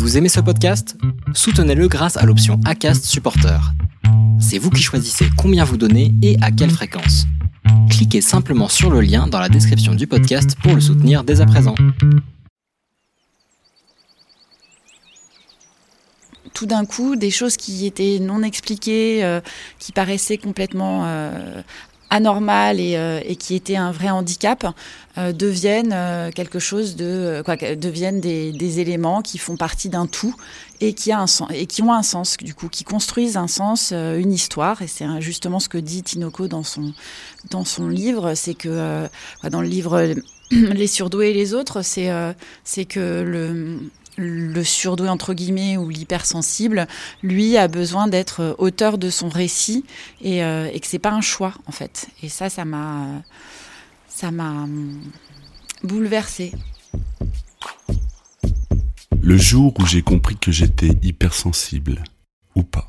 Vous aimez ce podcast? Soutenez-le grâce à l'option ACAST Supporter. C'est vous qui choisissez combien vous donnez et à quelle fréquence. Cliquez simplement sur le lien dans la description du podcast pour le soutenir dès à présent. tout d'un coup, des choses qui étaient non expliquées, euh, qui paraissaient complètement euh, anormales et, euh, et, qui étaient un vrai handicap, deviennent quelque chose de, quoi, deviennent des, des, éléments qui font partie d'un tout et qui, a un sens, et qui ont un sens, du coup, qui construisent un sens, une histoire. Et c'est justement ce que dit Tinoko dans son, dans son livre, c'est que dans le livre Les surdoués et les autres, c'est c'est que le le surdoué entre guillemets ou l'hypersensible, lui a besoin d'être auteur de son récit et, euh, et que c'est pas un choix en fait. Et ça, ça m'a, ça m'a hum, bouleversée. Le jour où j'ai compris que j'étais hypersensible ou pas.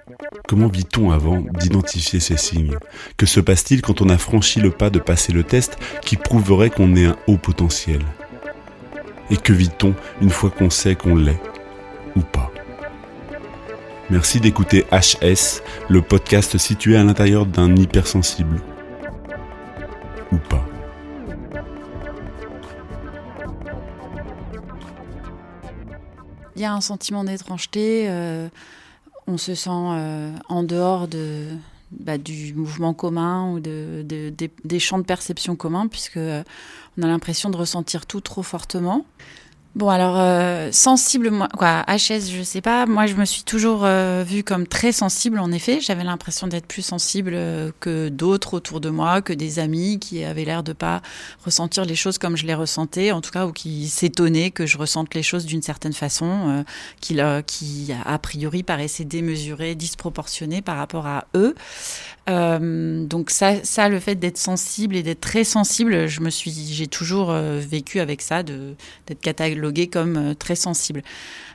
Comment vit-on avant d'identifier ces signes? Que se passe-t-il quand on a franchi le pas de passer le test qui prouverait qu'on est un haut potentiel? Et que vit-on une fois qu'on sait qu'on l'est ou pas? Merci d'écouter HS, le podcast situé à l'intérieur d'un hypersensible. Ou pas. Il y a un sentiment d'étrangeté. Euh on se sent euh, en dehors de, bah, du mouvement commun ou de, des champs de perception communs, puisque euh, on a l'impression de ressentir tout trop fortement. Bon, alors, euh, sensible, quoi, HS, je sais pas. Moi, je me suis toujours euh, vue comme très sensible, en effet. J'avais l'impression d'être plus sensible euh, que d'autres autour de moi, que des amis qui avaient l'air de pas ressentir les choses comme je les ressentais, en tout cas, ou qui s'étonnaient que je ressente les choses d'une certaine façon, qui, qui, a priori, paraissait démesurée, disproportionnée par rapport à eux. Donc, ça, le fait d'être sensible et d'être très sensible, je me suis, j'ai toujours vécu avec ça, d'être cataloguée comme euh, très sensible.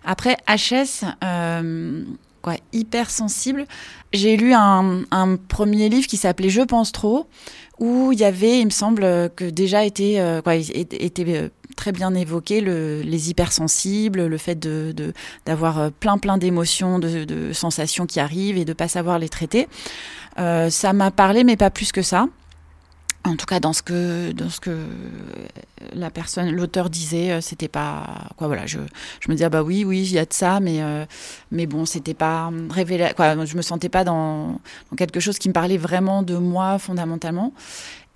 Après, HS, euh, quoi, hyper sensible, j'ai lu un, premier livre qui s'appelait Je pense trop, où il y avait, il me semble, que déjà était, euh, très bien évoqué le, les hypersensibles, le fait de, d'avoir plein plein d'émotions, de, sensations qui arrivent et de pas savoir les traiter. Ça m'a parlé, mais pas plus que ça. En tout cas dans ce que dans ce que la personne l'auteur disait euh, c'était pas quoi voilà je, je me disais ah bah oui oui il y a de ça mais euh, mais bon c'était pas révélé quoi je me sentais pas dans, dans, quelque chose qui me parlait vraiment de moi fondamentalement.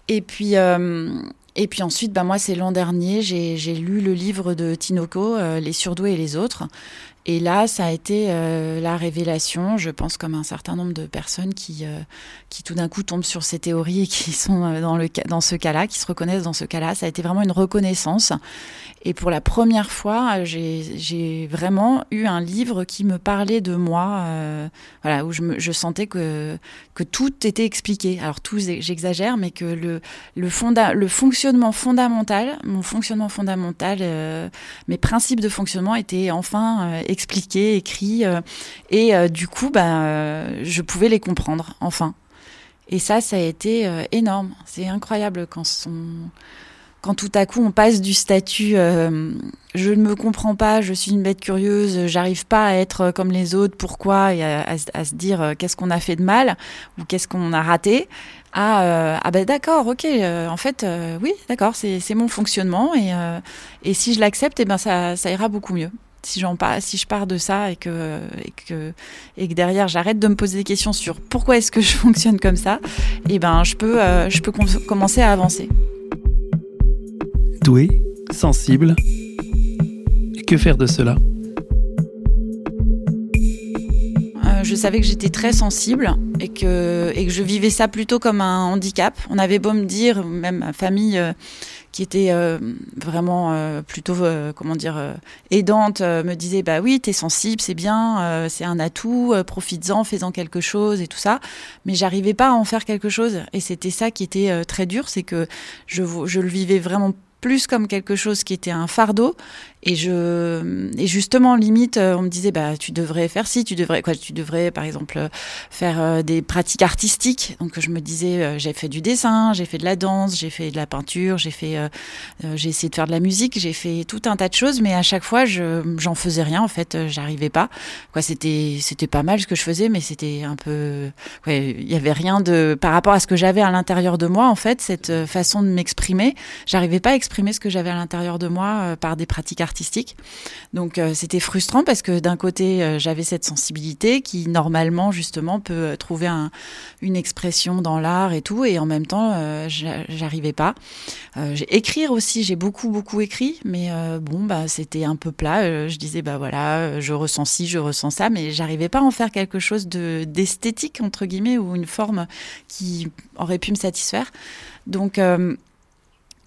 Et puis euh, et puis ensuite, bah moi, c'est l'an dernier, j'ai lu le livre de Tinoko, Les surdoués et les autres, et là, ça a été euh, la révélation, je pense, comme un certain nombre de personnes qui, euh, qui tout d'un coup tombent sur ces théories et qui sont euh, dans, le, dans ce cas-là, qui se reconnaissent dans ce cas-là. Ça a été vraiment une reconnaissance. Et pour la première fois, j'ai vraiment eu un livre qui me parlait de moi, voilà, où je, sentais que, que tout était expliqué. Alors tout, j'exagère, mais que le, le fonctionnement fondamental, mon fonctionnement fondamental, mes principes de fonctionnement étaient enfin expliqué, écrit, euh, et euh, du coup, bah, euh, je pouvais les comprendre, enfin. Et ça, ça a été énorme. C'est incroyable quand quand tout à coup on passe du statut je ne me comprends pas, je suis une bête curieuse, j'arrive pas à être comme les autres, pourquoi et à, se dire qu'est-ce qu'on a fait de mal ou qu'est-ce qu'on a raté à ah ben d'accord, ok, en fait oui, d'accord, c'est mon fonctionnement et, et si je l'accepte, eh ben ça, ça ira beaucoup mieux si, si je pars de ça et que, et que, et que derrière j'arrête de me poser des questions sur pourquoi est-ce que je fonctionne comme ça, et eh ben je peux, euh, je peux commencer à avancer. Doué, sensible, et que faire de cela? Je savais que j'étais très sensible et que, et que je vivais ça plutôt comme un handicap. On avait beau me dire, même ma famille euh, qui était euh, vraiment euh, plutôt, comment dire, aidante, me disait Bah oui, t'es sensible, c'est bien, c'est un atout, profites-en, fais-en quelque chose et tout ça. Mais j'arrivais pas à en faire quelque chose. Et c'était ça qui était très dur, c'est que je, je le vivais vraiment plus comme quelque chose qui était un fardeau et je et justement limite euh, on me disait bah tu devrais faire ci tu devrais quoi tu devrais par exemple faire euh, des pratiques artistiques. Donc je me disais euh, j'ai fait du dessin j'ai fait de la danse j'ai fait de la peinture j'ai fait j'ai essayé de faire de la musique j'ai fait tout un tas de choses mais à chaque fois je j'en faisais rien en fait j'arrivais pas. Quoi c'était c'était pas mal ce que je faisais mais c'était un peu ouais il y avait rien de par rapport à ce que j'avais à l'intérieur de moi en fait cette façon de m'exprimer j'arrivais pas à exprimer ce que j'avais à l'intérieur de moi par des pratiques artistiques artistique. Donc euh, c'était frustrant parce que d'un côté euh, j'avais cette sensibilité qui normalement justement peut euh, trouver une expression dans l'art et tout, et en même temps j'arrivais pas. j'ai écrire aussi, j'ai beaucoup beaucoup écrit, mais bon bah c'était un peu plat. je disais bah voilà, je ressens ci, je ressens ça, mais j'arrivais pas à en faire quelque chose de d'esthétique entre guillemets ou une forme qui aurait pu me satisfaire. Donc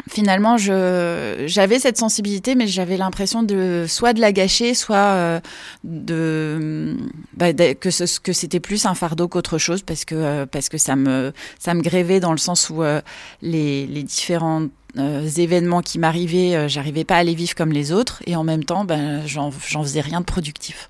finalement, j'avais cette sensibilité, mais j'avais l'impression de soit de la gâcher, soit euh, bah, de, que, que c'était plus un fardeau qu'autre chose, parce que, euh, parce que ça, me, ça me grévait dans le sens où euh, les, les différents événements qui m'arrivaient, j'arrivais pas à les vivre comme les autres, et en même temps, ben, j'en faisais rien de productif.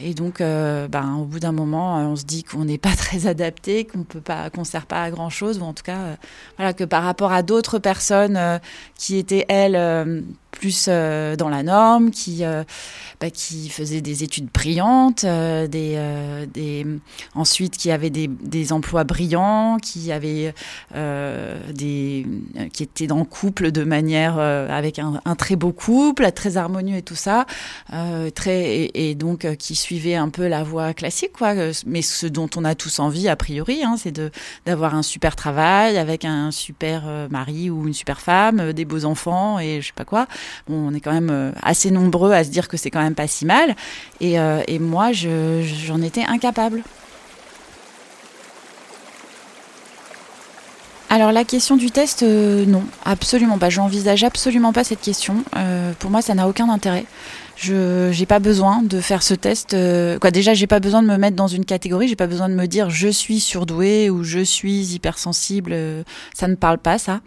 Et donc, ben, au bout d'un moment, on se dit qu'on n'est pas très adapté, qu'on peut pas, qu'on sert pas à grand chose, ou en tout cas, voilà, que par rapport à d'autres personnes qui étaient elles plus euh, dans la norme, qui, euh, bah, qui faisait des études brillantes, euh, des, des, ensuite qui avait des, des emplois brillants, qui avait des, qui dans le couple de manière avec un, un, très beau couple, très harmonieux et tout ça, très et, donc qui suivait un peu la voie classique, quoi. Mais ce dont on a tous envie a priori, hein, c'est d'avoir un super travail avec un super mari ou une super femme, des beaux enfants et je sais pas quoi on est quand même euh, assez nombreux à se dire que c'est quand même pas si mal. Et, euh, moi, j'en étais incapable. Alors la question du test, euh, non, absolument pas. J'envisage absolument pas cette question. pour moi, ça n'a aucun intérêt. Je n'ai pas besoin de faire ce test. quoi, déjà, j'ai pas besoin de me mettre dans une catégorie. J'ai pas besoin de me dire je suis surdoué ou je suis hypersensible. ça ne parle pas ça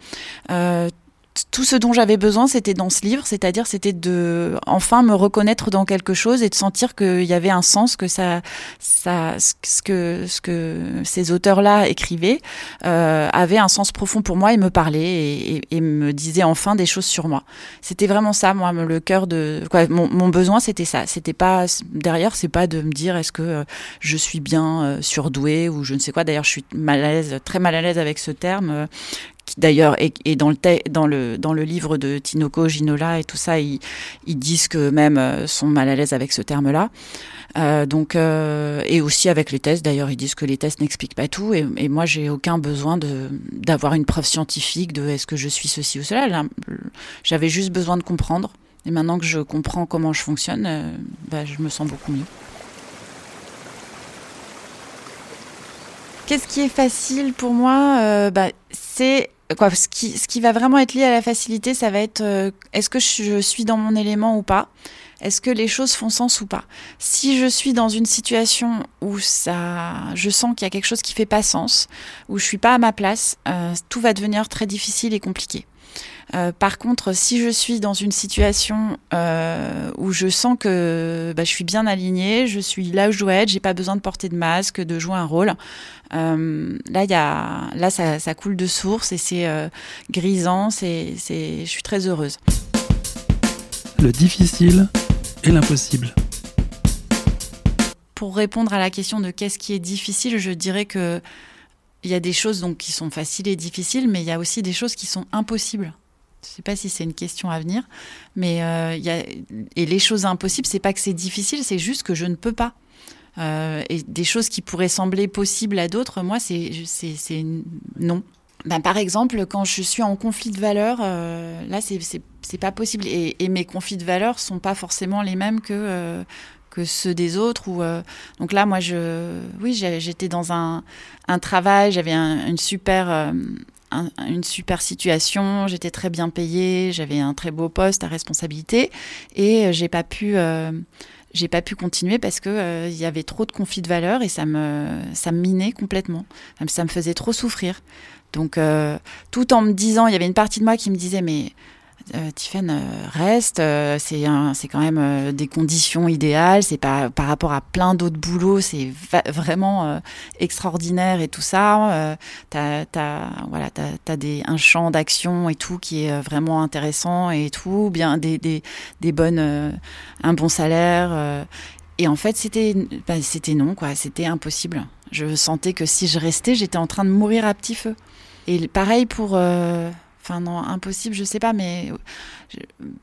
tout ce dont j'avais besoin, c'était dans ce livre, c'est-à-dire c'était de enfin me reconnaître dans quelque chose et de sentir qu'il y avait un sens, que ça, ça, ce que ce que ces auteurs-là écrivaient euh, avait un sens profond pour moi et me parlait et, me disait enfin des choses sur moi. C'était vraiment ça, moi, le cœur de quoi. Mon, besoin, c'était ça. C'était pas derrière, c'est pas de me dire est-ce que euh, je suis bien euh, surdouée ou je ne sais quoi. D'ailleurs, je suis mal à l'aise, très mal à l'aise avec ce terme qui d'ailleurs est, dans, le dans, le, dans le livre de Tinoco, Ginola et tout ça, ils, disent que même euh, sont mal à l'aise avec ce terme-là. Euh, donc euh, et aussi avec les tests. D'ailleurs, ils disent que les tests n'expliquent pas tout. Et, et moi, j'ai aucun besoin d'avoir une preuve scientifique de est-ce que je suis ceci ou cela. J'avais juste besoin de comprendre. Et maintenant que je comprends comment je fonctionne, bah, je me sens beaucoup mieux. Qu'est-ce qui est facile pour moi? Bah, C'est quoi ce qui, ce qui va vraiment être lié à la facilité, ça va être euh, est-ce que je suis dans mon élément ou pas? Est-ce que les choses font sens ou pas? Si je suis dans une situation où ça, je sens qu'il y a quelque chose qui fait pas sens, où je suis pas à ma place, euh, tout va devenir très difficile et compliqué. Euh, par contre, si je suis dans une situation euh, où je sens que bah, je suis bien alignée, je suis là où je dois être, j'ai pas besoin de porter de masque, de jouer un rôle. Là, y a, là, ça, ça, coule de source et c'est grisant. C'est, je suis très heureuse. Le difficile et l'impossible. Pour répondre à la question de qu'est-ce qui est difficile, je dirais que il y a des choses donc qui sont faciles et difficiles, mais il y a aussi des choses qui sont impossibles. Je ne sais pas si c'est une question à venir, mais euh, y a, et les choses impossibles, c'est pas que c'est difficile, c'est juste que je ne peux pas. Euh, et des choses qui pourraient sembler possibles à d'autres, moi, c'est non. Ben, par exemple, quand je suis en conflit de valeurs, euh, là, c'est pas possible. Et, mes conflits de valeurs sont pas forcément les mêmes que que ceux des autres. Ou, donc là, moi, je, oui, j'étais dans un, un travail, j'avais une super une super situation, j'étais très bien payée, j'avais un très beau poste à responsabilité et j'ai pas pu j'ai pas pu continuer parce que euh, il y avait trop de conflits de valeurs et ça me ça me minait complètement. Ça me faisait trop souffrir. Donc euh, tout en me disant, il y avait une partie de moi qui me disait mais euh, euh, reste, euh, c'est c'est quand même des conditions idéales, c'est pas par rapport à plein d'autres boulots, c'est vraiment extraordinaire et tout ça. t'as as, voilà, t'as as des un champ d'action et tout qui est vraiment intéressant et tout, bien des des, des bonnes un bon salaire. et en fait, c'était bah, c'était non quoi, c'était impossible. Je sentais que si je restais, j'étais en train de mourir à petit feu. Et pareil pour Enfin non, impossible, je sais pas, mais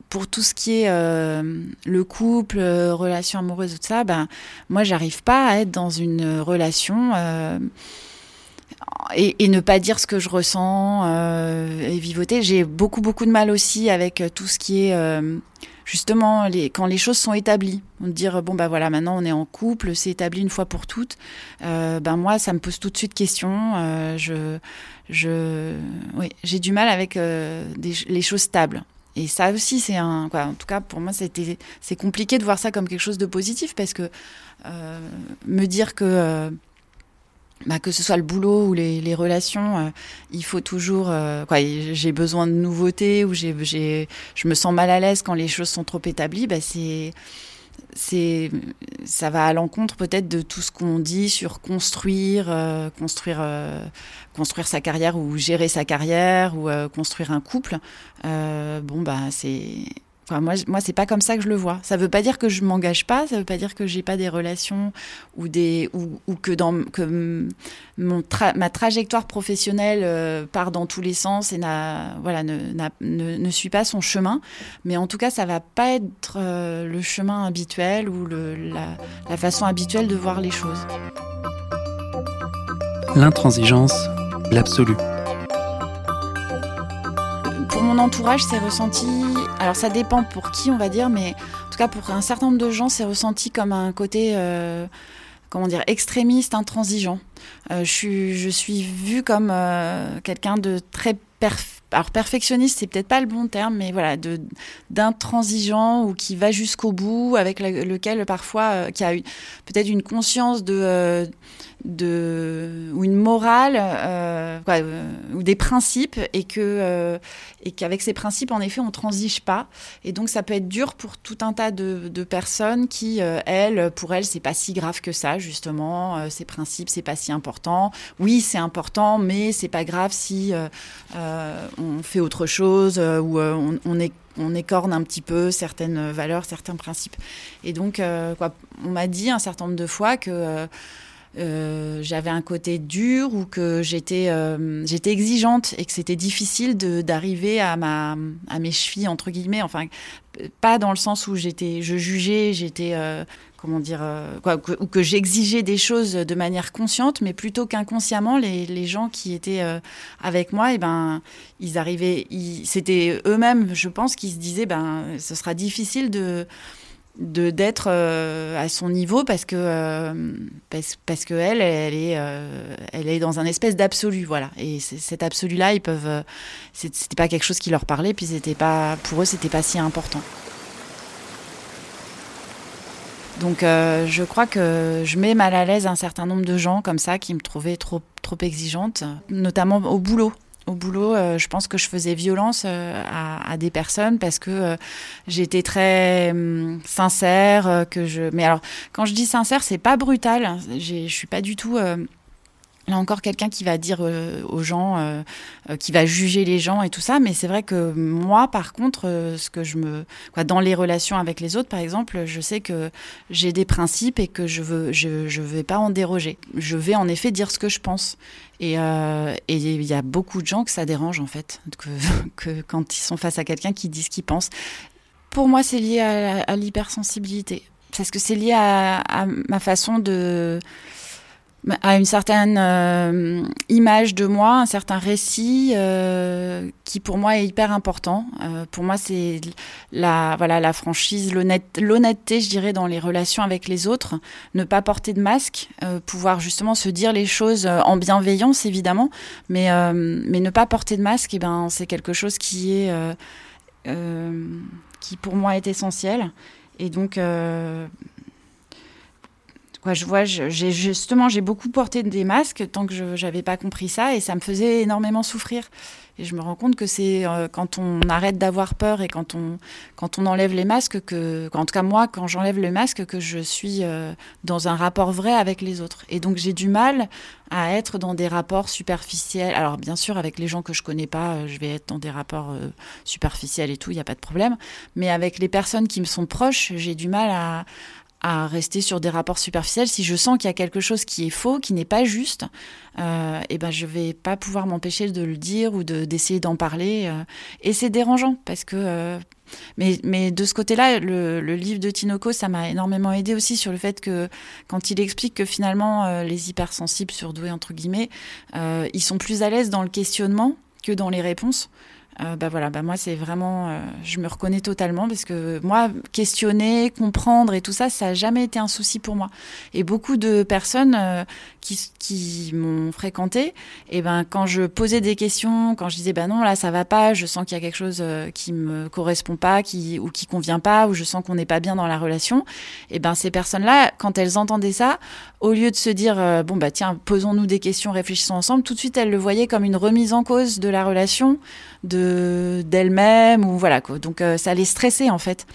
pour tout ce qui est euh, le couple, euh, relation amoureuse, tout ça, ben moi j'arrive pas à être dans une relation euh, et, ne pas dire ce que je ressens et vivoter. J'ai beaucoup beaucoup de mal aussi avec tout ce qui est justement quand les choses sont établies, on dire bon bah voilà maintenant on est en couple, c'est établi une fois pour toutes. Euh, ben moi ça me pose tout de suite question. Euh, je je oui j'ai du mal avec euh, les choses stables. Et ça aussi c'est un quoi. En tout cas pour moi c'était c'est compliqué de voir ça comme quelque chose de positif parce que me dire que bah, que ce soit le boulot ou les, relations, euh, il faut toujours. Euh, j'ai besoin de nouveautés ou j'ai, j'ai, je me sens mal à l'aise quand les choses sont trop établies. Bah, c'est, c'est, ça va à l'encontre peut-être de tout ce qu'on dit sur construire, euh, construire, construire sa carrière ou gérer sa carrière ou construire un couple. bon, bah, c'est moi, moi c'est pas comme ça que je le vois. Ça veut pas dire que je m'engage pas, ça veut pas dire que j'ai pas des relations ou des ou, ou que dans que mon ma trajectoire professionnelle euh, part dans tous les sens et voilà ne, ne, ne, suit pas son chemin. Mais en tout cas, ça va pas être euh, le chemin habituel ou le, la, la façon habituelle de voir les choses. L'intransigeance, l'absolu mon entourage, c'est ressenti. Alors, ça dépend pour qui, on va dire, mais en tout cas, pour un certain nombre de gens, c'est ressenti comme un côté. Euh, comment dire, extrémiste, intransigeant. Euh, je, suis, vue comme euh, quelqu'un de très alors perfectionniste, c'est peut-être pas le bon terme, mais voilà, d'intransigeant ou qui va jusqu'au bout, avec lequel parfois qui a peut-être une conscience de de ou une morale euh, euh, ou des principes et que euh, et qu'avec ces principes en effet on transige pas et donc ça peut être dur pour tout un tas de, de personnes qui elles pour elles c'est pas si grave que ça justement ces principes c'est pas si important oui c'est important mais c'est pas grave si on fait autre chose ou on, on on écorne un petit peu certaines valeurs, certains principes. Et donc, quoi, on m'a dit un certain nombre de fois que euh, j'avais un côté dur ou que j'étais euh, exigeante et que c'était difficile d'arriver à à mes chevilles entre guillemets. Enfin pas dans le sens où j'étais je jugeais j'étais euh, comment dire quoi ou que j'exigeais des choses de manière consciente mais plutôt qu'inconsciemment les, les, gens qui étaient avec moi et eh ben ils arrivaient c'était eux-mêmes je pense qu'ils se disaient ben ce sera difficile de de d'être euh, à son niveau parce que euh, parce, parce, que elle elle est euh, elle est dans un espèce d'absolu voilà. Et cet absolu là ils peuvent c'était pas quelque chose qui leur parlait puis c'était pas pour eux c'était pas si important. Donc je crois que je mets mal à l'aise un certain nombre de gens comme ça qui me trouvaient trop trop exigeante notamment au boulot au boulot, euh, je pense que je faisais violence euh, à, des personnes parce que euh, j'étais très hum, sincère. que je, mais alors, quand je dis sincère, c'est pas brutal. Je suis pas du tout là encore quelqu'un qui va dire euh, aux gens, euh, euh, qui va juger les gens et tout ça. Mais c'est vrai que moi, par contre, ce que je me, dans les relations avec les autres, par exemple, je sais que j'ai des principes et que je veux, je, je vais pas en déroger. Je vais en effet dire ce que je pense. Et il y a beaucoup de gens que ça dérange en fait, que, que quand ils sont face à quelqu'un qui dit ce qu'il pense. Pour moi, c'est lié à, l'hypersensibilité, parce que c'est lié à ma façon de à une certaine euh, image de moi, un certain récit euh, qui pour moi est hyper important. Euh, pour moi, c'est la voilà la franchise, l'honnêteté, je dirais, dans les relations avec les autres, ne pas porter de masque, pouvoir justement se dire les choses en bienveillance évidemment, mais mais ne pas porter de masque, et eh ben c'est quelque chose qui est qui pour moi est essentiel. Et donc Quoi, je vois, j'ai justement, j'ai beaucoup porté des masques tant que je n'avais pas compris ça et ça me faisait énormément souffrir. Et je me rends compte que c'est euh, quand on arrête d'avoir peur et quand on, quand on enlève les masques que, en tout cas moi, quand j'enlève le masque, que je suis euh, dans un rapport vrai avec les autres. Et donc j'ai du mal à être dans des rapports superficiels. Alors bien sûr, avec les gens que je connais pas, euh, je vais être dans des rapports superficiels et tout, il n'y a pas de problème. Mais avec les personnes qui me sont proches, j'ai du mal à à rester sur des rapports superficiels. Si je sens qu'il y a quelque chose qui est faux, qui n'est pas juste, euh, et ben je vais pas pouvoir m'empêcher de le dire ou de d'essayer d'en parler. Euh. et c'est dérangeant parce que. Euh, mais, mais de ce côté-là, le, le, livre de Tinoco, ça m'a énormément aidé aussi sur le fait que quand il explique que finalement euh, les hypersensibles surdoués entre guillemets, ils sont plus à l'aise dans le questionnement que dans les réponses. Euh, bah voilà, bah moi c'est vraiment, euh, je me reconnais totalement parce que moi questionner, comprendre et tout ça, ça n'a jamais été un souci pour moi. Et beaucoup de personnes euh, qui, m'ont fréquenté, et ben quand je posais des questions, quand je disais bah non là ça va pas, je sens qu'il y a quelque chose qui me correspond pas, qui ou qui convient pas, ou je sens qu'on n'est pas bien dans la relation, et ben ces personnes-là, quand elles entendaient ça, au lieu de se dire bon bah tiens posons-nous des questions, réfléchissons ensemble, tout de suite elles le voyaient comme une remise en cause de la relation de d'elle-même ou voilà quoi. Donc euh, ça allait stresser en fait.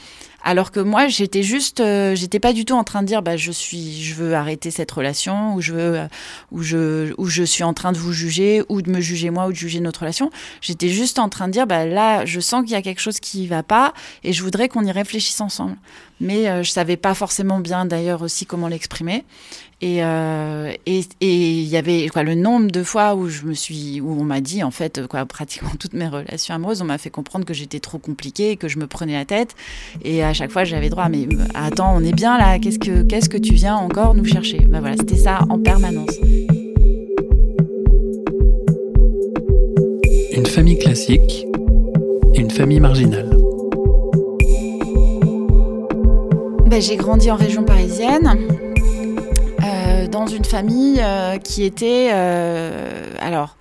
Alors que moi, j'étais juste, euh, j'étais pas du tout en train de dire, bah, je suis, je veux arrêter cette relation, ou je veux, euh, ou je, ou je suis en train de vous juger, ou de me juger moi, ou de juger notre relation. J'étais juste en train de dire, bah, là, je sens qu'il y a quelque chose qui va pas, et je voudrais qu'on y réfléchisse ensemble. Mais euh, je savais pas forcément bien d'ailleurs aussi comment l'exprimer. Et euh, il y avait le nombre de fois où je me suis où on m'a dit en fait quoi pratiquement toutes mes relations amoureuses on m'a fait comprendre que j'étais trop compliquée que je me prenais la tête. Et à chaque fois j'avais droit mais attends on est bien là qu'est-ce que que tu viens encore nous chercher? Ben voilà c'était ça en permanence. Une famille classique une famille marginale ben, j'ai grandi en région parisienne dans une famille euh, qui était, euh, alors,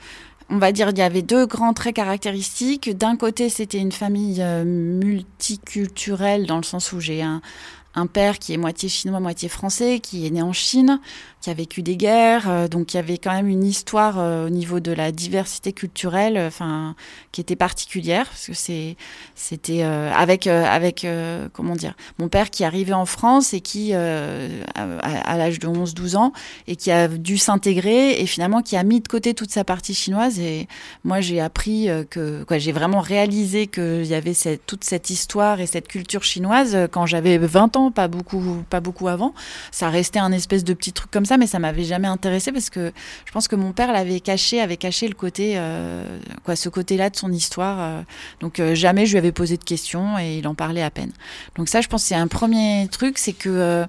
on va dire, il y avait deux grands traits caractéristiques. D'un côté, c'était une famille euh, multiculturelle dans le sens où j'ai un, un père qui est moitié chinois, moitié français, qui est né en Chine, qui a vécu des guerres, euh, donc il y avait quand même une histoire euh, au niveau de la diversité culturelle, euh, enfin qui était particulière parce que c'est c'était avec avec comment dire mon père qui arrivait en France et qui à, l'âge de 11-12 ans et qui a dû s'intégrer et finalement qui a mis de côté toute sa partie chinoise. Et moi j'ai appris que quoi j'ai vraiment réalisé qu'il y avait cette, toute cette histoire et cette culture chinoise quand j'avais 20 ans, pas beaucoup pas beaucoup avant. Ça restait un espèce de petit truc comme ça mais ça m'avait jamais intéressé parce que je pense que mon père l'avait caché, avait caché le côté, euh, quoi, ce côté-là de son histoire. Euh. donc euh, jamais je lui avais posé de questions et il en parlait à peine. Donc ça, je pense, c'est un premier truc, c'est que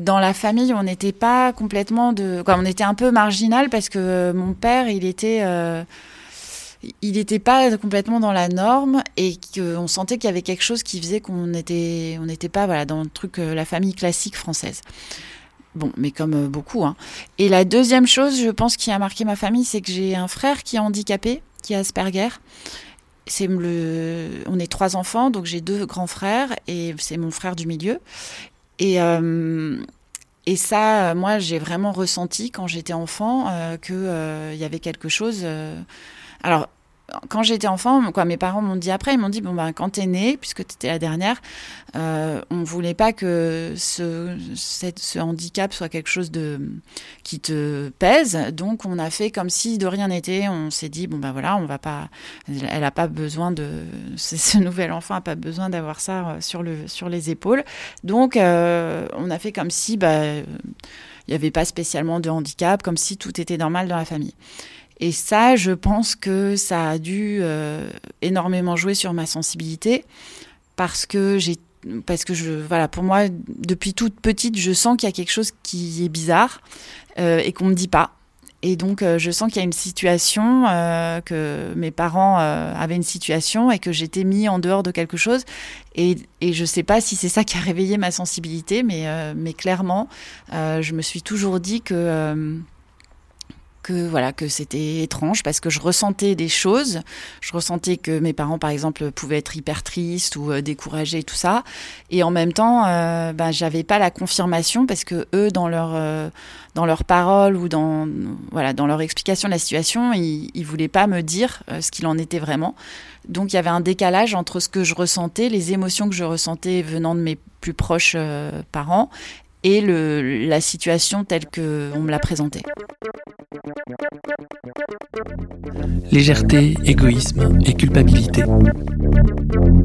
dans la famille, on n'était pas complètement de, on était un peu marginal parce que mon père, il était il n'était pas complètement dans la norme et qu'on sentait qu'il y avait quelque chose qui faisait qu'on n'était on pas voilà dans le truc la famille classique française. Bon, mais comme euh, beaucoup. Hein. Et la deuxième chose, je pense, qui a marqué ma famille, c'est que j'ai un frère qui est handicapé, qui a Asperger. Le... On est trois enfants, donc j'ai deux grands frères et c'est mon frère du milieu. Et, euh, et ça, moi, j'ai vraiment ressenti quand j'étais enfant euh, qu'il euh, y avait quelque chose. Alors, quand j'étais enfant, mes parents m'ont dit après, ils m'ont dit bon ben quand t'es née, puisque t'étais la dernière, euh, on voulait pas que ce, ce handicap soit quelque chose de qui te pèse, donc on a fait comme si de rien n'était. On s'est dit bon ben voilà, on va pas, elle a pas besoin de, ce nouvel enfant a pas besoin d'avoir ça euh, sur le sur les épaules, donc euh, on a fait comme si bah il n'y avait pas spécialement de handicap, comme si tout était normal dans la famille. Et ça, je pense que ça a dû euh, énormément jouer sur ma sensibilité parce que j'ai parce que je, voilà, pour moi, depuis toute petite, je sens qu'il y a quelque chose qui est bizarre euh, et qu'on me dit pas. Et donc, euh, je sens qu'il y a une situation, que mes parents avaient une situation et que j'étais mis en dehors de quelque chose. Et, et je sais pas si c'est ça qui a réveillé ma sensibilité, mais clairement, je me suis toujours dit que que voilà que c'était étrange parce que je ressentais des choses. Je ressentais que mes parents, par exemple, pouvaient être hyper tristes ou euh, découragés tout ça. Et en même temps, euh, bah, j'avais pas la confirmation parce que eux, dans leur euh, dans leurs paroles ou dans voilà dans leur explication de la situation, ils, ils voulaient pas me dire euh, ce qu'il en était vraiment. Donc il y avait un décalage entre ce que je ressentais, les émotions que je ressentais venant de mes plus proches parents et le, la situation telle qu'on me l'a présentée. Légèreté, égoïsme et culpabilité.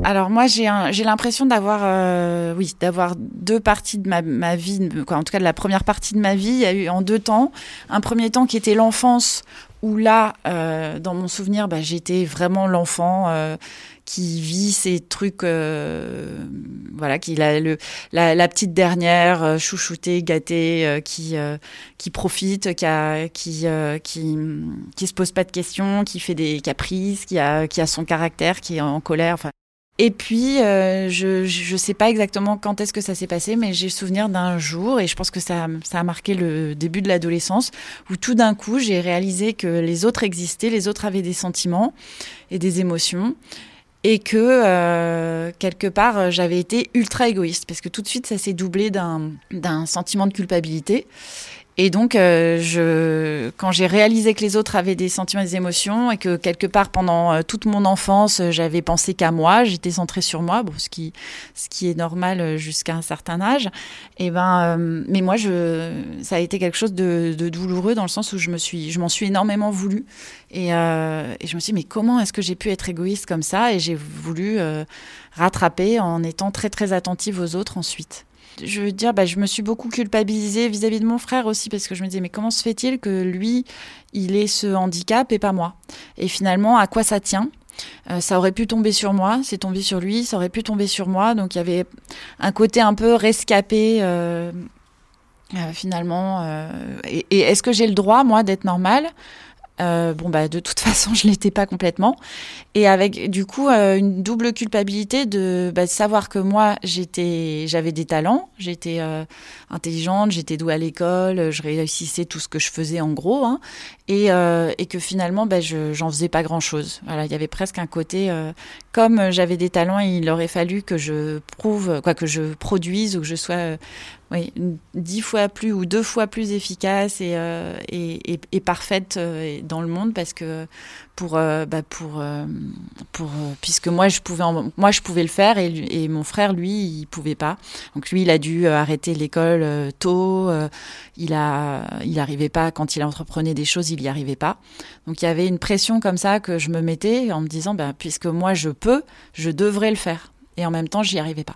Alors moi j'ai j'ai l'impression d'avoir euh, oui d'avoir deux parties de ma, ma vie quoi, en tout cas de la première partie de ma vie il y a eu en deux temps un premier temps qui était l'enfance où là euh, dans mon souvenir bah, j'étais vraiment l'enfant euh, qui vit ces trucs, euh, voilà, qui a le, la, la, petite dernière, euh, chouchoutée, gâtée, euh, qui qui profite, qui a, qui qui qui se pose pas de questions, qui fait des caprices, qui a qui a son caractère, qui est en colère. Et puis, je je sais pas exactement quand est-ce que ça s'est passé, mais j'ai souvenir d'un jour, et je pense que ça, ça a marqué le début de l'adolescence, où tout d'un coup, j'ai réalisé que les autres existaient, les autres avaient des sentiments et des émotions, et que euh, quelque part euh, j'avais été ultra égoïste parce que tout de suite ça s'est doublé d'un sentiment de culpabilité et donc, euh, je, quand j'ai réalisé que les autres avaient des sentiments et des émotions, et que quelque part pendant euh, toute mon enfance, euh, j'avais pensé qu'à moi, j'étais centrée sur moi, ce qui, est normal jusqu'à un certain âge. Et ben, mais moi, ça a été quelque chose de, douloureux dans le sens où je me m'en suis énormément voulu. Et, et, je me suis dit, mais comment est-ce que j'ai pu être égoïste comme ça? Et j'ai voulu rattraper en étant très très attentive aux autres ensuite je veux dire, bah, je me suis beaucoup culpabilisée vis-à-vis de mon frère aussi, parce que je me disais, mais comment se fait-il que lui, il ait ce handicap et pas moi? Et finalement, à quoi ça tient? Euh, ça aurait pu tomber sur moi, c'est tombé sur lui, ça aurait pu tomber sur moi. Donc il y avait un côté un peu rescapé euh, euh, finalement. et, et est-ce que j'ai le droit, moi, d'être normale? Euh, bon bah de toute façon je l'étais pas complètement. Et avec du coup euh, une double culpabilité de, bah, de savoir que moi j'étais j'avais des talents j'étais euh, intelligente j'étais douée à l'école je réussissais tout ce que je faisais en gros hein, et, et que finalement bah, je j'en faisais pas grand chose voilà il y avait presque un côté comme j'avais des talents il aurait fallu que je prouve quoi que je produise ou que je sois oui, dix fois plus ou deux fois plus efficace et, euh, et, parfaite euh, dans le monde parce que pour, euh, bah pour, pour puisque moi je pouvais moi je pouvais le faire et, et, mon frère lui il pouvait pas. Donc lui il a dû arrêter l'école tôt il a il arrivait pas quand il entreprenait des choses il y arrivait pas. Donc il y avait une pression comme ça que je me mettais en me disant bah, puisque moi je peux je devrais le faire. Et en même temps j'y arrivais pas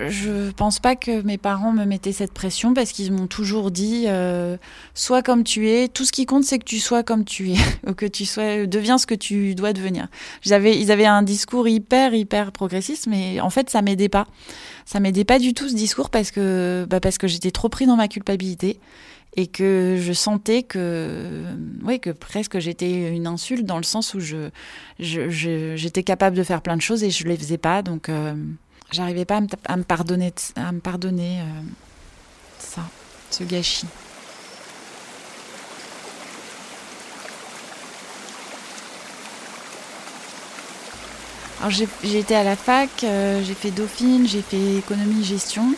je pense pas que mes parents me mettaient cette pression parce qu'ils m'ont toujours dit euh, sois comme tu es. Tout ce qui compte, c'est que tu sois comme tu es, ou que tu sois, deviens ce que tu dois devenir. J'avais, ils avaient un discours hyper, hyper progressiste, mais en fait, ça m'aidait pas. Ça m'aidait pas du tout ce discours parce que, bah parce que j'étais trop pris dans ma culpabilité et que je sentais que, oui, que presque j'étais une insulte dans le sens où je, j'étais capable de faire plein de choses et je les faisais pas. Donc euh, J'arrivais pas à me, pardonner, à me pardonner euh, ça, ce gâchis. Alors j'ai été à la fac, euh, j'ai fait Dauphine, j'ai fait économie gestion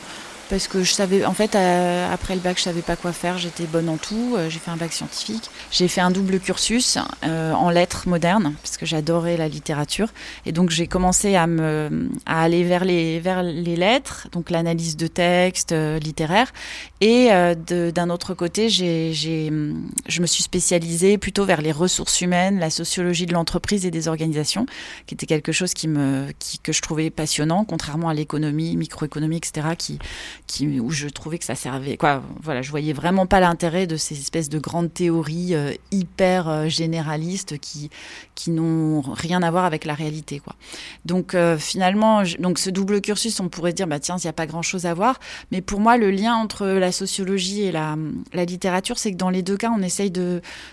parce que je savais, en fait, euh, après le bac, je savais pas quoi faire. J'étais bonne en tout. Euh, j'ai fait un bac scientifique. J'ai fait un double cursus euh, en lettres modernes parce que j'adorais la littérature. Et donc j'ai commencé à me, à aller vers les vers les lettres, donc l'analyse de textes littéraires. Et d'un autre côté, j'ai, je me suis spécialisée plutôt vers les ressources humaines, la sociologie de l'entreprise et des organisations, qui était quelque chose qui me, qui, que je trouvais passionnant, contrairement à l'économie, microéconomie, etc., qui qui, où je trouvais que ça servait. Quoi, voilà, je voyais vraiment pas l'intérêt de ces espèces de grandes théories euh, hyper euh, généralistes qui, qui n'ont rien à voir avec la réalité. Quoi. Donc finalement, donc ce double cursus, on pourrait dire, bah tiens, il n'y a pas grand-chose à voir. Mais pour moi, le lien entre la sociologie et la, la littérature, c'est que dans les deux cas, on essaye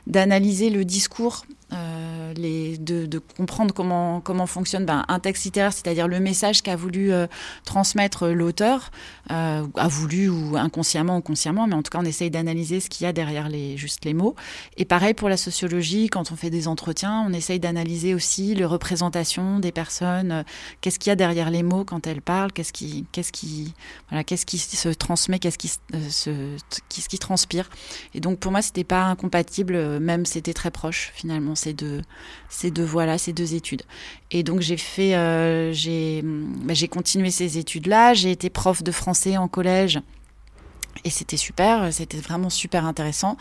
d'analyser le discours euh, les, de, de, comprendre comment, comment fonctionne ben, un texte littéraire, c'est-à-dire le message qu'a voulu euh, transmettre l'auteur, euh, a voulu ou inconsciemment ou consciemment, mais en tout cas on essaye d'analyser ce qu'il y a derrière les, juste les mots. Et pareil pour la sociologie, quand on fait des entretiens, on essaye d'analyser aussi les représentations des personnes, qu'est-ce qu'il y a derrière les mots quand elles parlent, qu'est-ce qui, qu'est-ce qui, voilà, qu'est-ce qui se transmet, qu'est-ce qui, se, qu'est-ce qui transpire. Et donc pour moi c'était pas incompatible, même c'était très proche finalement ces deux, ces deux voies-là, ces deux études. Et donc j'ai fait, euh, j'ai, bah, j'ai continué ces études-là. J'ai été prof de français en collège. Et c'était super, c'était vraiment super intéressant.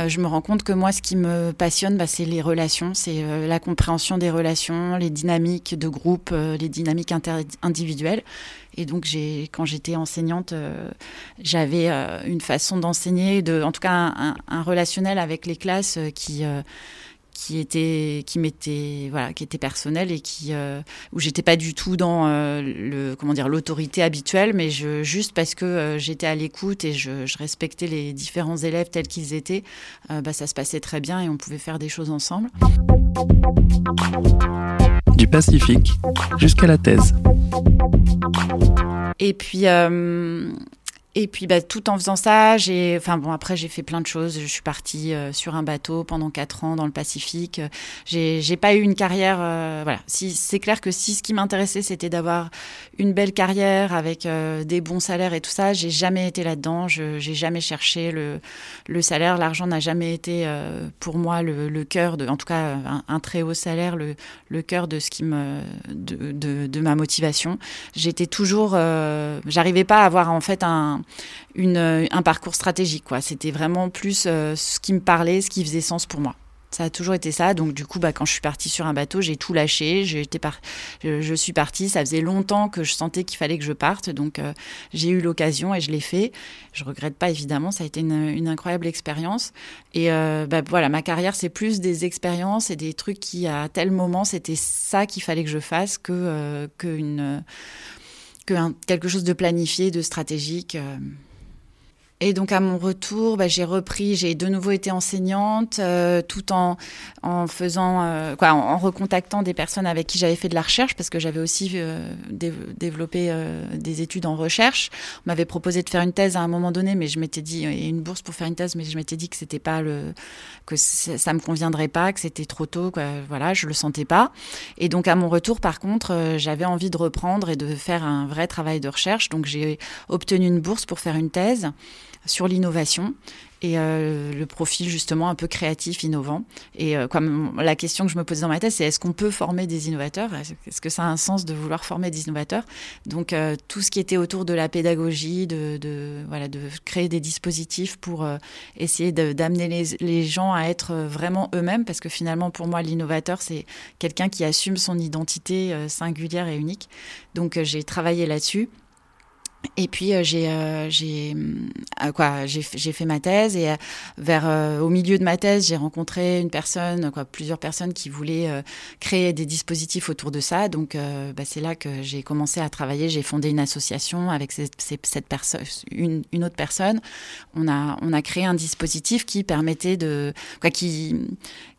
Euh, je me rends compte que moi, ce qui me passionne, bah, c'est les relations, c'est euh, la compréhension des relations, les dynamiques de groupe, les dynamiques individuelles. Et donc, j'ai, quand j'étais enseignante, j'avais une façon d'enseigner, de, en tout cas un, relationnel avec les classes qui qui était qui m'était voilà qui était personnel et qui euh, où j'étais pas du tout dans euh, le comment dire l'autorité habituelle mais je juste parce que euh, j'étais à l'écoute et je, je, respectais les différents élèves tels qu'ils étaient bah, ça se passait très bien et on pouvait faire des choses ensemble. Du Pacifique jusqu'à la thèse. Et puis et puis, bah, tout en faisant ça, j'ai, enfin bon, après j'ai fait plein de choses. Je suis partie euh, sur un bateau pendant quatre ans dans le Pacifique. J'ai, j'ai pas eu une carrière, euh, voilà. Si c'est clair que si ce qui m'intéressait c'était d'avoir une belle carrière avec euh, des bons salaires et tout ça, j'ai jamais été là-dedans. Je, j'ai jamais cherché le, le salaire. L'argent n'a jamais été pour moi le, le cœur de, en tout cas, un, très haut salaire, le, le cœur de ce qui me, de, de, ma motivation. J'étais toujours, j'arrivais pas à avoir en fait un une, un parcours stratégique. Quoi. C'était vraiment plus euh, ce qui me parlait, ce qui faisait sens pour moi. Ça a toujours été ça. Donc du coup, bah, quand je suis partie sur un bateau, j'ai tout lâché. J'étais par... je, je, suis partie. Ça faisait longtemps que je sentais qu'il fallait que je parte. Donc euh, j'ai eu l'occasion et je l'ai fait. Je regrette pas évidemment. Ça a été une, incroyable expérience. Et euh, bah, voilà, ma carrière, c'est plus des expériences et des trucs qui, à tel moment, c'était ça qu'il fallait que je fasse que, euh, que une quelque chose de planifié, de stratégique. Euh. Et donc à mon retour, bah, j'ai repris, j'ai de nouveau été enseignante, euh, tout en, en faisant, euh, quoi, en, recontactant des personnes avec qui j'avais fait de la recherche, parce que j'avais aussi euh, dé développé euh, des études en recherche. On m'avait proposé de faire une thèse à un moment donné, mais je m'étais dit, et une bourse pour faire une thèse, mais je m'étais dit que c'était pas le, que ça me conviendrait pas, que c'était trop tôt, quoi. Voilà, je le sentais pas. Et donc à mon retour, par contre, euh, j'avais envie de reprendre et de faire un vrai travail de recherche. Donc j'ai obtenu une bourse pour faire une thèse sur l'innovation et euh, le profil justement un peu créatif, innovant. Et euh, comme la question que je me posais dans ma tête, c'est est-ce qu'on peut former des innovateurs? Est-ce que ça a un sens de vouloir former des innovateurs? Donc euh, tout ce qui était autour de la pédagogie, de, de voilà, de créer des dispositifs pour essayer d'amener les, les, gens à être vraiment eux-mêmes, parce que finalement pour moi l'innovateur c'est quelqu'un qui assume son identité singulière et unique. Donc j'ai travaillé là-dessus. Et puis euh, j'ai euh, j'ai euh, quoi j'ai fait ma thèse et vers au milieu de ma thèse j'ai rencontré une personne quoi plusieurs personnes qui voulaient créer des dispositifs autour de ça. Donc bah, c'est là que j'ai commencé à travailler. J'ai fondé une association avec ces, cette personne une, une autre personne. On a on a créé un dispositif qui permettait de quoi qui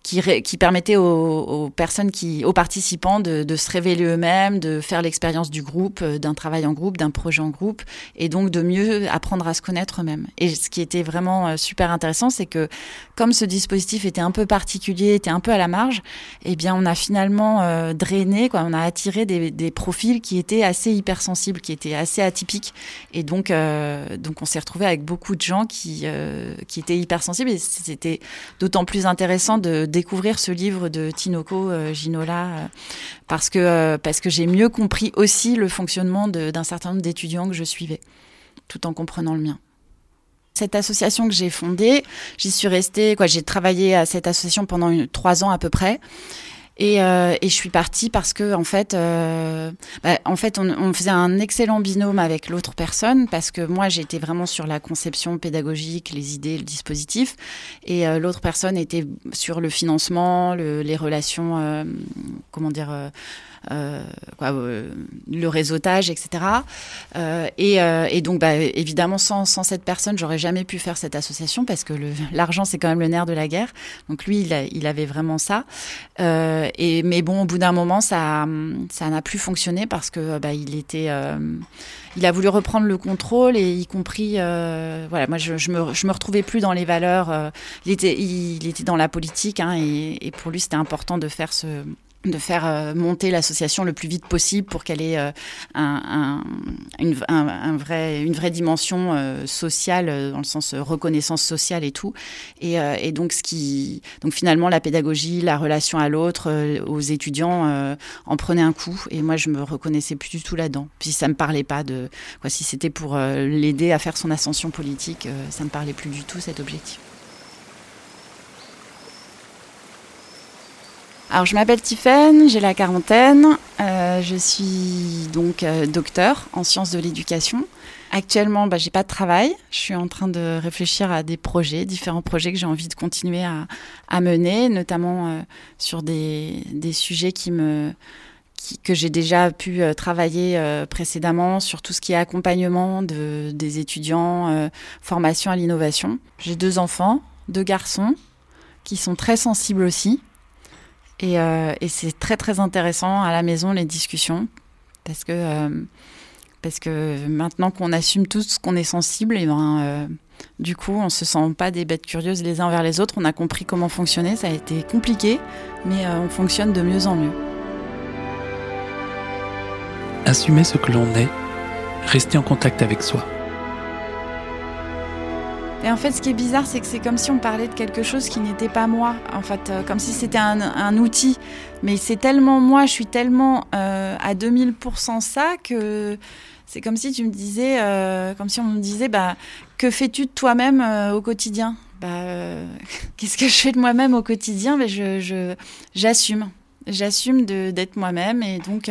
qui, permettait aux, personnes qui, aux participants de, se révéler eux-mêmes, de faire l'expérience du groupe, d'un travail en groupe, d'un projet en groupe, et donc de mieux apprendre à se connaître eux-mêmes. Et ce qui était vraiment super intéressant, c'est que comme ce dispositif était un peu particulier, était un peu à la marge, eh bien on a finalement euh, drainé, quoi, on a attiré des, profils qui étaient assez hypersensibles, qui étaient assez atypiques, et donc euh, donc on s'est retrouvé avec beaucoup de gens qui euh, qui étaient hypersensibles, et c'était d'autant plus intéressant de découvrir ce livre de Tinoco euh, Ginola euh, parce que euh, que j'ai mieux compris aussi le fonctionnement d'un certain nombre d'étudiants que je suivais, tout en comprenant le mien. Cette association que j'ai fondée, j'y suis restée, quoi, j'ai travaillé à cette association pendant trois ans à peu près. Et, euh, et, je suis partie parce que en fait, euh, bah, en fait, on, faisait un excellent binôme avec l'autre personne parce que moi j'étais vraiment sur la conception pédagogique, les idées, le dispositif, et euh, l'autre personne était sur le financement, le, les relations, comment dire quoi, euh, le réseautage, etc. Euh, et, donc, bah, évidemment, sans, cette personne, j'aurais jamais pu faire cette association parce que l'argent, c'est quand même le nerf de la guerre. Donc lui, il, avait vraiment ça. et, mais bon, au bout d'un moment, ça ça n'a plus fonctionné parce que bah, il était il a voulu reprendre le contrôle et y compris euh, voilà moi je, je, me je me retrouvais plus dans les valeurs euh, il était il, était dans la politique hein, et, pour lui c'était important de faire ce de faire euh, monter l'association le plus vite possible pour qu'elle ait euh, un, un, une, un, vrai, une vraie dimension euh, sociale dans le sens reconnaissance sociale et tout. Et, et, donc ce qui donc finalement la pédagogie la relation à l'autre aux étudiants en prenait un coup. Et moi je me reconnaissais plus du tout là-dedans. Puis ça me parlait pas de quoi si c'était pour l'aider à faire son ascension politique ça me parlait plus du tout cet objectif Alors, je m'appelle Tiffaine, j'ai la quarantaine. Euh, je suis donc euh, docteur en sciences de l'éducation. Actuellement, bah, j'ai pas de travail. Je suis en train de réfléchir à des projets, différents projets que j'ai envie de continuer à, à mener, notamment euh, sur des, des, sujets qui me qui, que j'ai déjà pu euh, travailler euh, précédemment sur tout ce qui est accompagnement de, des étudiants, euh, formation à l'innovation. J'ai deux enfants, deux garçons, qui sont très sensibles aussi. Et, euh, et c'est très très intéressant à la maison les discussions parce que euh, parce que maintenant qu'on assume tous qu'on est sensible, et ben euh, du coup on se sent pas des bêtes curieuses les uns envers les autres. On a compris comment fonctionner. Ça a été compliqué, mais on fonctionne de mieux en mieux. Assumer ce que l'on est, rester en contact avec soi. Et en fait, ce qui est bizarre, c'est que c'est comme si on parlait de quelque chose qui n'était pas moi. En fait, euh, comme si c'était un, outil. Mais c'est tellement moi, je suis tellement euh, à 2000% ça que c'est comme si tu me disais, euh, comme si on me disait, bah, que fais-tu de toi-même au quotidien? Bah, Qu'est-ce que je fais de moi-même au quotidien? Bah, je, J'assume. J'assume d'être moi-même et donc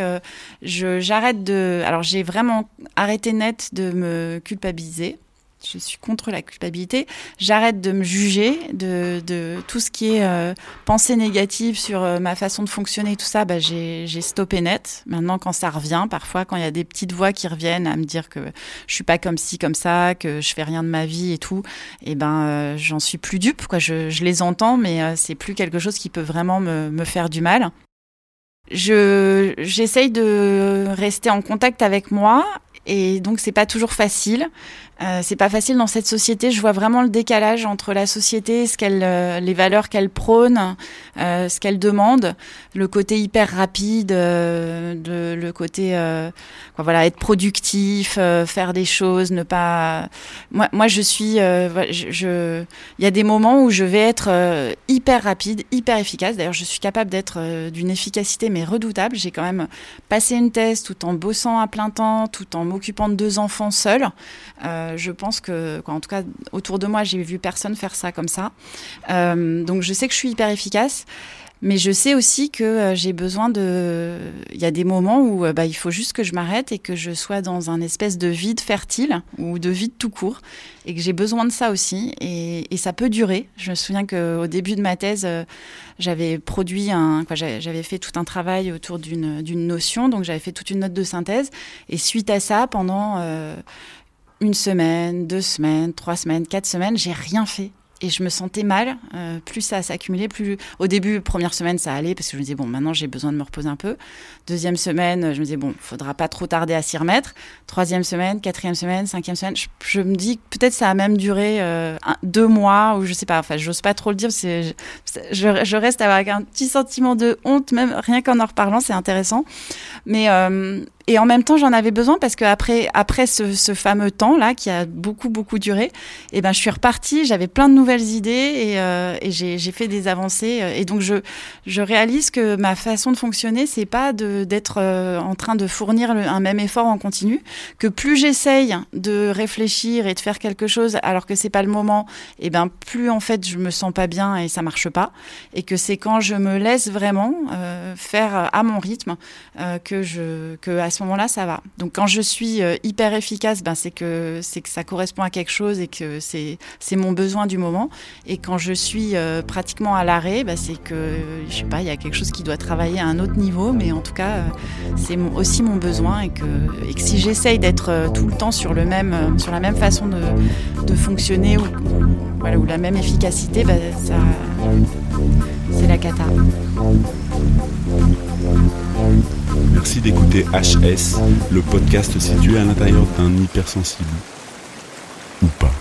j'arrête de. Alors j'ai vraiment arrêté net de me culpabiliser je suis contre la culpabilité. J'arrête de me juger de, tout ce qui est euh, pensée négative sur euh, ma façon de fonctionner, tout ça. Bah, j'ai stoppé net. Maintenant, quand ça revient, parfois, quand il y a des petites voix qui reviennent à me dire que je suis pas comme ci, comme ça, que je fais rien de ma vie et tout, et eh ben, euh, j'en suis plus dupe. Quoi. Je, les entends, mais c'est plus quelque chose qui peut vraiment me, me faire du mal. Je j'essaye de rester en contact avec moi et donc c'est pas toujours facile. Euh, c'est pas facile dans cette société. Je vois vraiment le décalage entre la société, euh, les valeurs qu'elle prône, euh, ce qu'elle demande, le côté hyper rapide, de, le côté, voilà, être productif, faire des choses, ne pas. Moi, je suis, il y a des moments où je vais être hyper rapide, hyper efficace. D'ailleurs, je suis capable d'être d'une efficacité mais redoutable. J'ai quand même passé une thèse tout en bossant à plein temps, tout en m'occupant de deux enfants seuls. Euh, je pense que, en tout cas, autour de moi, j'ai vu personne faire ça comme ça. Euh, donc, je sais que je suis hyper efficace. Mais je sais aussi que euh, j'ai besoin de. Il y a des moments où bah, il faut juste que je m'arrête et que je sois dans un espèce de vide fertile ou de vide tout court et que j'ai besoin de ça aussi. Et, ça peut durer. Je me souviens qu'au début de ma thèse, j'avais produit un. J'avais fait tout un travail autour d'une notion, donc j'avais fait toute une note de synthèse. Et suite à ça, pendant. Une semaine, deux semaines, trois semaines, quatre semaines, j'ai rien fait et je me sentais mal. Euh, plus ça s'accumulait, plus au début, première semaine, ça allait parce que je me disais bon, maintenant j'ai besoin de me reposer un peu. Deuxième semaine, je me disais bon, faudra pas trop tarder à s'y remettre. Troisième semaine, quatrième semaine, cinquième semaine, je, me dis peut-être ça a même duré euh, deux mois ou je sais pas. Enfin, j'ose pas trop le dire. C'est je, je, je, reste avec un petit sentiment de honte, même rien qu'en en reparlant, c'est intéressant. Mais euh, Et en même temps, j'en avais besoin parce que après, après ce, fameux temps là, qui a beaucoup beaucoup duré, eh ben je suis repartie. J'avais plein de nouvelles idées et, euh, j'ai fait des avancées. Et donc je je réalise que ma façon de fonctionner, c'est pas d'être euh, en train de fournir un même effort en continu. Que plus j'essaye de réfléchir et de faire quelque chose alors que c'est pas le moment, et eh ben plus en fait je me sens pas bien et ça marche pas. Et que c'est quand je me laisse vraiment euh, faire à mon rythme que je que à ce moment-là ça va. Donc quand je suis euh, hyper efficace, ben c'est que que ça correspond à quelque chose et que c'est mon besoin du moment. Et quand je suis euh, pratiquement à l'arrêt, ben c'est que je sais pas, il y a quelque chose qui doit travailler à un autre niveau, mais en tout cas euh, c'est aussi mon besoin et que si j'essaye d'être tout le temps sur le même sur la même façon de, de fonctionner ou voilà ou la même efficacité, ben c'est la cata. Merci d'écouter HS, le podcast situé à l'intérieur d'un hypersensible. Ou pas.